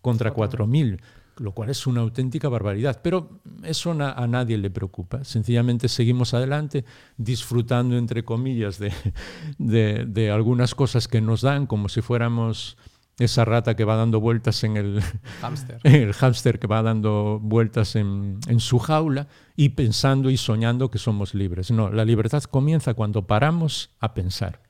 contra 4.000, lo cual es una auténtica barbaridad. Pero eso a nadie le preocupa. Sencillamente seguimos adelante disfrutando, entre comillas, de, de algunas cosas que nos dan como si fuéramos esa rata que va dando vueltas en el hámster, el hámster que va dando vueltas en, su jaula y pensando y soñando que somos libres. No, la libertad comienza cuando paramos a pensar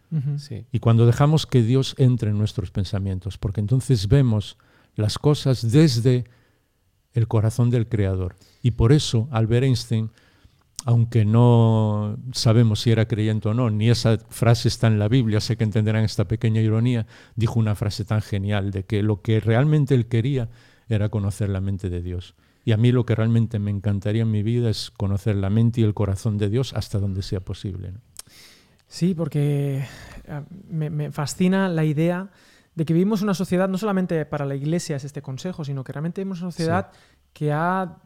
y cuando dejamos que Dios entre en nuestros pensamientos, porque entonces vemos las cosas desde el corazón del Creador. Y por eso Albert Einstein aunque no sabemos si era creyente o no, ni esa frase está en la Biblia, sé que entenderán esta pequeña ironía, dijo una frase tan genial de que lo que realmente él quería era conocer la mente de Dios. Y a mí lo que realmente me encantaría en mi vida es conocer la mente y el corazón de Dios hasta donde sea posible. Sí, porque eh, me, fascina la idea de que vivimos una sociedad, no solamente para la iglesia es este consejo, sino que realmente vivimos una sociedad que ha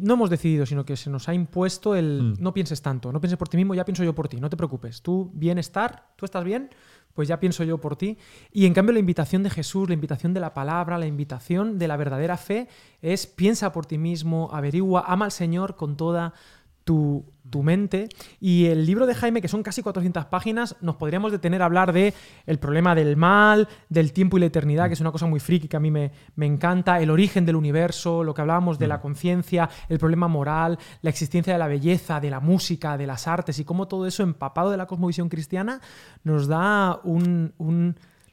no hemos decidido, sino que se nos ha impuesto el mm. no pienses tanto, no pienses por ti mismo, ya pienso yo por ti, no te preocupes, tú bienestar, tú estás bien, pues ya pienso yo por ti. Y en cambio la invitación de Jesús, la invitación de la palabra, la invitación de la verdadera fe es piensa por ti mismo, averigua, ama al Señor con toda tu, mente. Y el libro de Jaime, que son casi 400 páginas, nos podríamos detener a hablar de el problema del mal, del tiempo y la eternidad, que es una cosa muy friki que a mí me, me encanta, el origen del universo, lo que hablábamos de la mm. conciencia, el problema moral, la existencia de la belleza, de la música, de las artes y cómo todo eso empapado de la cosmovisión cristiana nos da un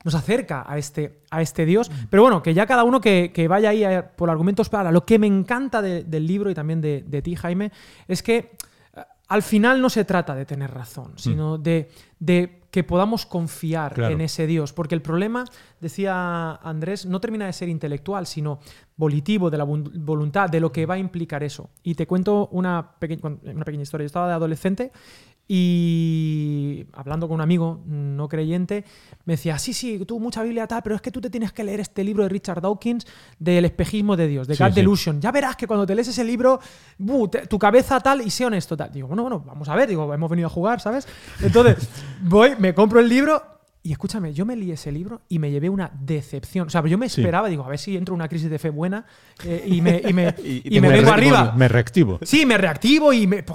nos acerca a este, a este Dios. Pero bueno, que ya cada uno que, vaya ahí por argumentos para. Lo que me encanta del libro y también de, ti, Jaime, es que eh, al final no se trata de tener razón, mm. sino de, de, que podamos confiar en ese Dios. Porque el problema, decía Andrés, no termina de ser intelectual, sino volitivo, de la voluntad, de lo que va a implicar eso. Y te cuento una, una pequeña historia. Yo estaba de adolescente y hablando con un amigo no creyente, me decía, sí, sí, tú mucha Biblia tal, pero es que tú te tienes que leer este libro de Richard Dawkins del espejismo de Dios, de God Delusion. Ya verás que cuando te lees ese libro, tu cabeza tal y sé honesto tal. Digo, bueno, bueno, vamos a ver, digo, hemos venido a jugar, ¿sabes? Entonces, voy, me compro el libro y escúchame, yo me leí ese libro y me llevé una decepción. O sea, yo me esperaba, digo, a ver si entro en una crisis de fe buena eh, y me, y me, y, me, vengo arriba. Me reactivo. Sí, me reactivo y me.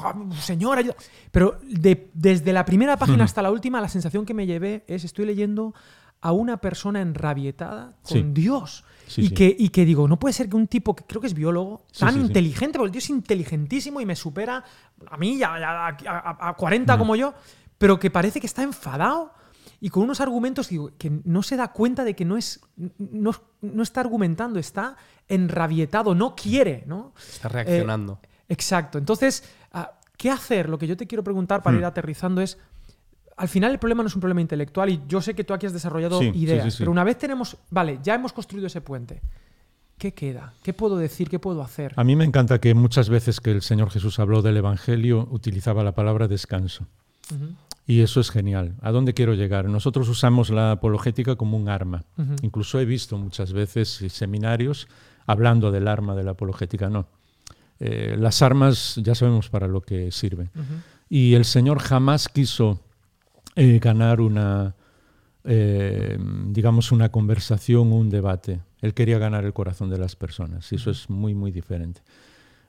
Señora, pero desde la primera página hasta la última, la sensación que me llevé es: estoy leyendo a una persona enrabietada con Dios. y, Que, y que digo, no puede ser que un tipo que creo que es biólogo, tan inteligente, porque el tío es inteligentísimo y me supera a mí, ya, a, 40 como yo, pero que parece que está enfadado y con unos argumentos que no se da cuenta de que no, es, no, está argumentando, está enrabietado, no quiere, ¿no? Está reaccionando. Eh, exacto. Entonces, ah, ¿qué hacer? Lo que yo te quiero preguntar para hmm. ir aterrizando es, al final el problema no es un problema intelectual y yo sé que tú aquí has desarrollado ideas, pero una vez tenemos, vale, ya hemos construido ese puente. ¿Qué queda? ¿Qué puedo decir? ¿Qué puedo hacer? A mí me encanta que muchas veces que el Señor Jesús habló del Evangelio utilizaba la palabra descanso. Y eso es genial. ¿A dónde quiero llegar? Nosotros usamos la apologética como un arma. Incluso he visto muchas veces seminarios hablando del arma de la apologética. No. Eh, las armas ya sabemos para lo que sirven. Y el Señor jamás quiso eh, ganar una, eh, digamos, una conversación o un debate. Él quería ganar el corazón de las personas. Y eso es muy, muy diferente.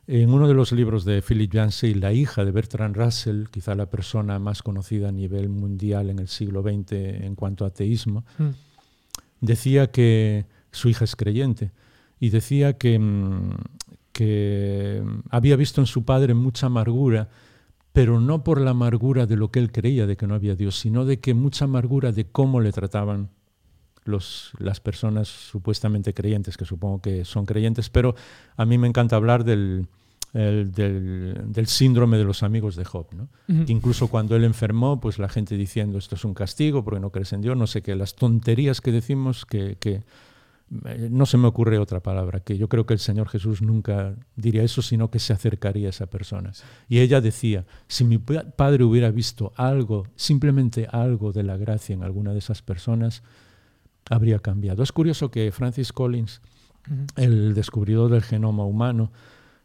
En uno de los libros de Philip Yancey, la hija de Bertrand Russell, quizá la persona más conocida a nivel mundial en el siglo XX en cuanto a ateísmo, Mm. decía que su hija es creyente y decía que, mm, que había visto en su padre mucha amargura, pero no por la amargura de lo que él creía de que no había Dios, sino de que mucha amargura de cómo le trataban los, las personas supuestamente creyentes, que supongo que son creyentes, pero a mí me encanta hablar del, el- del, del síndrome de los amigos de Job. ¿no? Ujú. Que incluso cuando él enfermó, pues la gente diciendo esto es un castigo porque no crees en Dios, no sé qué, las tonterías que decimos que, que eh, no se me ocurre otra palabra, que yo creo que el Señor Jesús nunca diría eso, sino que se acercaría a esa persona. Y ella decía, si mi pa- padre hubiera visto algo, simplemente algo de la gracia en alguna de esas personas, habría cambiado. Es curioso que Francis Collins, el descubridor del genoma humano,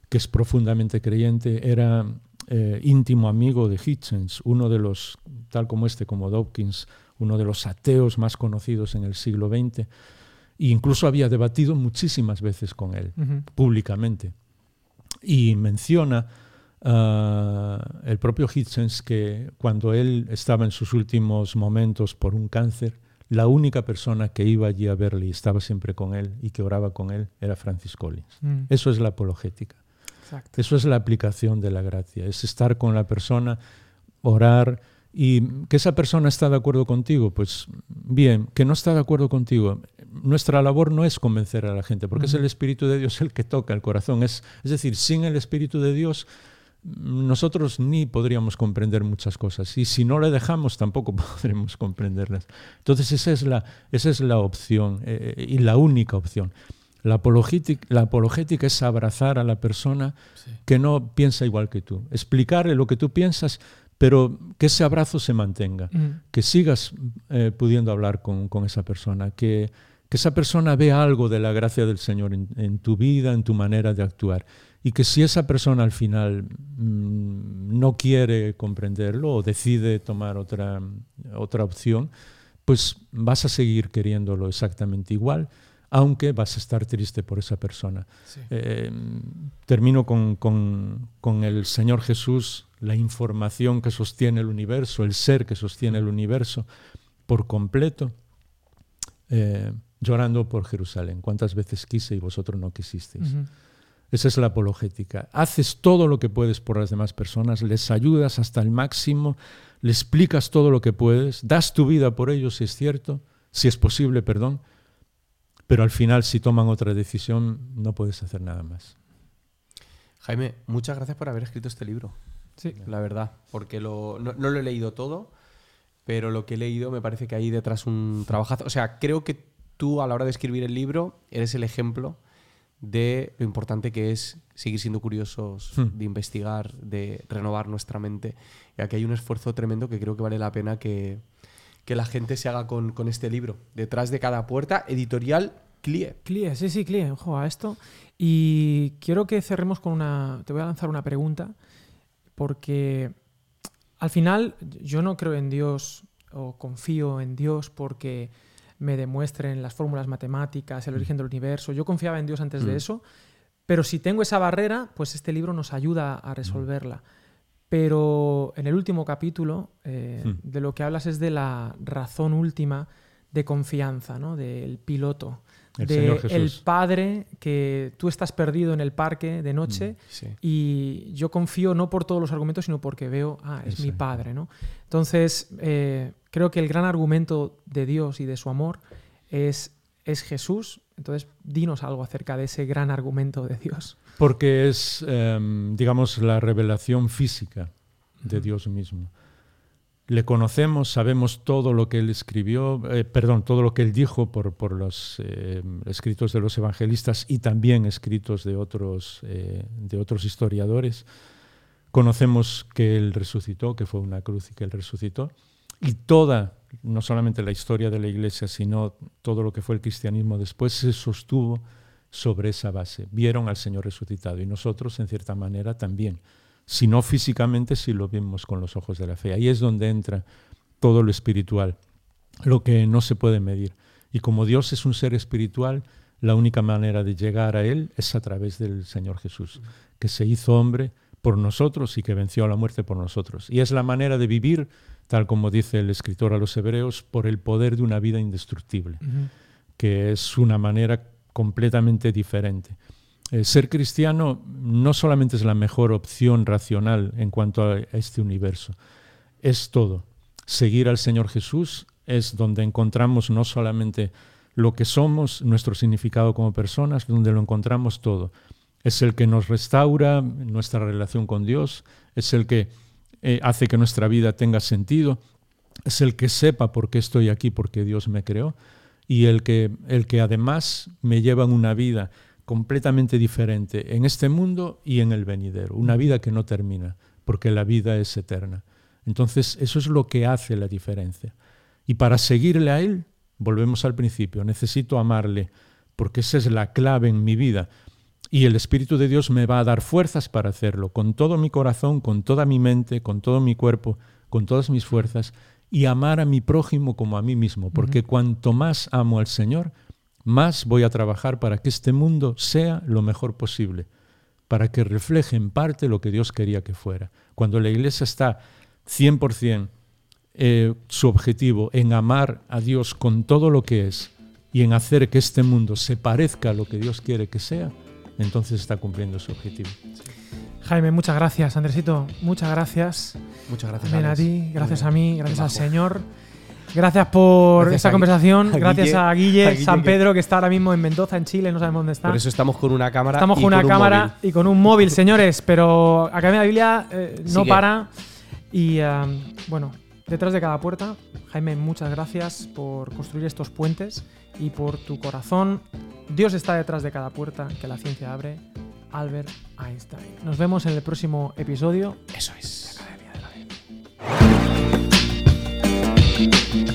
que es profundamente creyente, era eh, íntimo amigo de Hitchens, uno de los, tal como este, como Dawkins, uno de los ateos más conocidos en el siglo XX, e incluso había debatido muchísimas veces con él, públicamente. Y menciona ah, el propio Hitchens que cuando él estaba en sus últimos momentos por un cáncer, la única persona que iba allí a verle y estaba siempre con él y que oraba con él era Francis Collins. Mm. Eso es la apologética. Exacto. Eso es la aplicación de la gracia. Es estar con la persona, orar y que esa persona está de acuerdo contigo. Pues bien, que no está de acuerdo contigo. Nuestra labor no es convencer a la gente, porque es el Espíritu de Dios el que toca el corazón. Es, es decir, sin el Espíritu de Dios nosotros ni podríamos comprender muchas cosas y si no le dejamos tampoco podremos comprenderlas. Entonces esa es la, esa es la opción eh, y la única opción. La apologética, la apologética es abrazar a la persona que no piensa igual que tú, explicarle lo que tú piensas, pero que ese abrazo se mantenga, Mm. que sigas eh, pudiendo hablar con, con esa persona, que, que esa persona vea algo de la gracia del Señor en, en tu vida, en tu manera de actuar. Y que si esa persona al final mm, no quiere comprenderlo o decide tomar otra, otra opción, pues vas a seguir queriéndolo exactamente igual, aunque vas a estar triste por esa persona. Sí. Eh, termino con, con- con el Señor Jesús, la información que sostiene el universo, el ser que sostiene el universo por completo, eh, llorando por Jerusalén. ¿Cuántas veces quise y vosotros no quisisteis? Ujú. Esa es la apologética. Haces todo lo que puedes por las demás personas, les ayudas hasta el máximo, le explicas todo lo que puedes, das tu vida por ellos si es cierto, si es posible, perdón, pero al final si toman otra decisión no puedes hacer nada más. Jaime, muchas gracias por haber escrito este libro. Sí. La verdad, porque lo- no, no lo he leído todo, pero lo que he leído me parece que hay detrás un trabajazo. O sea, creo que tú a la hora de escribir el libro eres el ejemplo de lo importante que es seguir siendo curiosos, Hmm. de investigar, de renovar nuestra mente. Y aquí hay un esfuerzo tremendo que creo que vale la pena que, que la gente se haga con, con este libro. Detrás de cada puerta, editorial CLIE. Clie, sí, sí, Clie, ojo a esto. Y quiero que cerremos con una. Te voy a lanzar una pregunta, porque al final yo no creo en Dios o confío en Dios porque me demuestren las fórmulas matemáticas, el origen del universo. Yo confiaba en Dios antes de Mm. eso, pero si tengo esa barrera, pues este libro nos ayuda a resolverla. Pero en el último capítulo, eh, Mm. de lo que hablas es de la razón última de confianza, ¿no? Del piloto, El de Señor el padre que tú estás perdido en el parque de noche Sí. y yo confío no por todos los argumentos, sino porque veo, ah, es mi padre, ¿no? Entonces, eh, creo que el gran argumento de Dios y de su amor es, es Jesús. Entonces, dinos algo acerca de ese gran argumento de Dios. Porque es, em, digamos, la revelación física de. Dios mismo. Le conocemos, sabemos todo lo que él escribió, eh, perdón, todo lo que él dijo por, por los eh, escritos de los evangelistas y también escritos de otros, eh, de otros historiadores. Conocemos que él resucitó, que fue una cruz y que él resucitó. Y toda, no solamente la historia de la iglesia, sino todo lo que fue el cristianismo después, se sostuvo sobre esa base. Vieron al Señor resucitado y nosotros, en cierta manera, también. Si no físicamente, si lo vimos con los ojos de la fe. Ahí es donde entra todo lo espiritual, lo que no se puede medir. Y como Dios es un ser espiritual, la única manera de llegar a Él es a través del Señor Jesús, que se hizo hombre por nosotros y que venció a la muerte por nosotros. Y es la manera de vivir, tal como dice el escritor a los hebreos, por el poder de una vida indestructible, que es una manera completamente diferente. Eh, ser cristiano no solamente es la mejor opción racional en cuanto a este universo, es todo. Seguir al Señor Jesús es donde encontramos no solamente lo que somos, nuestro significado como personas, donde lo encontramos todo. Es el que nos restaura nuestra relación con Dios, es el que eh, hace que nuestra vida tenga sentido, es el que sepa por qué estoy aquí, porque Dios me creó, y el que, el que además me lleva en una vida completamente diferente en este mundo y en el venidero, una vida que no termina, porque la vida es eterna. Entonces, eso es lo que hace la diferencia. Y para seguirle a Él, Volvemos al principio, necesito amarle, porque esa es la clave en mi vida. Y el Espíritu de Dios me va a dar fuerzas para hacerlo, con todo mi corazón, con toda mi mente, con todo mi cuerpo, con todas mis fuerzas, y amar a mi prójimo como a mí mismo, porque cuanto más amo al Señor, más voy a trabajar para que este mundo sea lo mejor posible, para que refleje en parte lo que Dios quería que fuera. Cuando la iglesia está 100% eh, su objetivo en amar a Dios con todo lo que es y en hacer que este mundo se parezca a lo que Dios quiere que sea, entonces está cumpliendo su objetivo. Jaime, muchas gracias. Andresito, muchas gracias. Muchas gracias. a ti, gracias a mí, gracias al Señor. Gracias por esta conversación. gracias a Guille, San Pedro, que está ahora mismo en Mendoza, en Chile, no sabemos dónde está. Por eso estamos con una cámara. Estamos con una cámara y con un móvil, señores. Pero Academia de Biblia eh, no para. Y um, bueno, Detrás de cada puerta, Jaime, muchas gracias por construir estos puentes y por tu corazón. Dios está detrás de cada puerta que la ciencia abre. Albert Einstein. Nos vemos en el próximo episodio. Eso es. Thank you.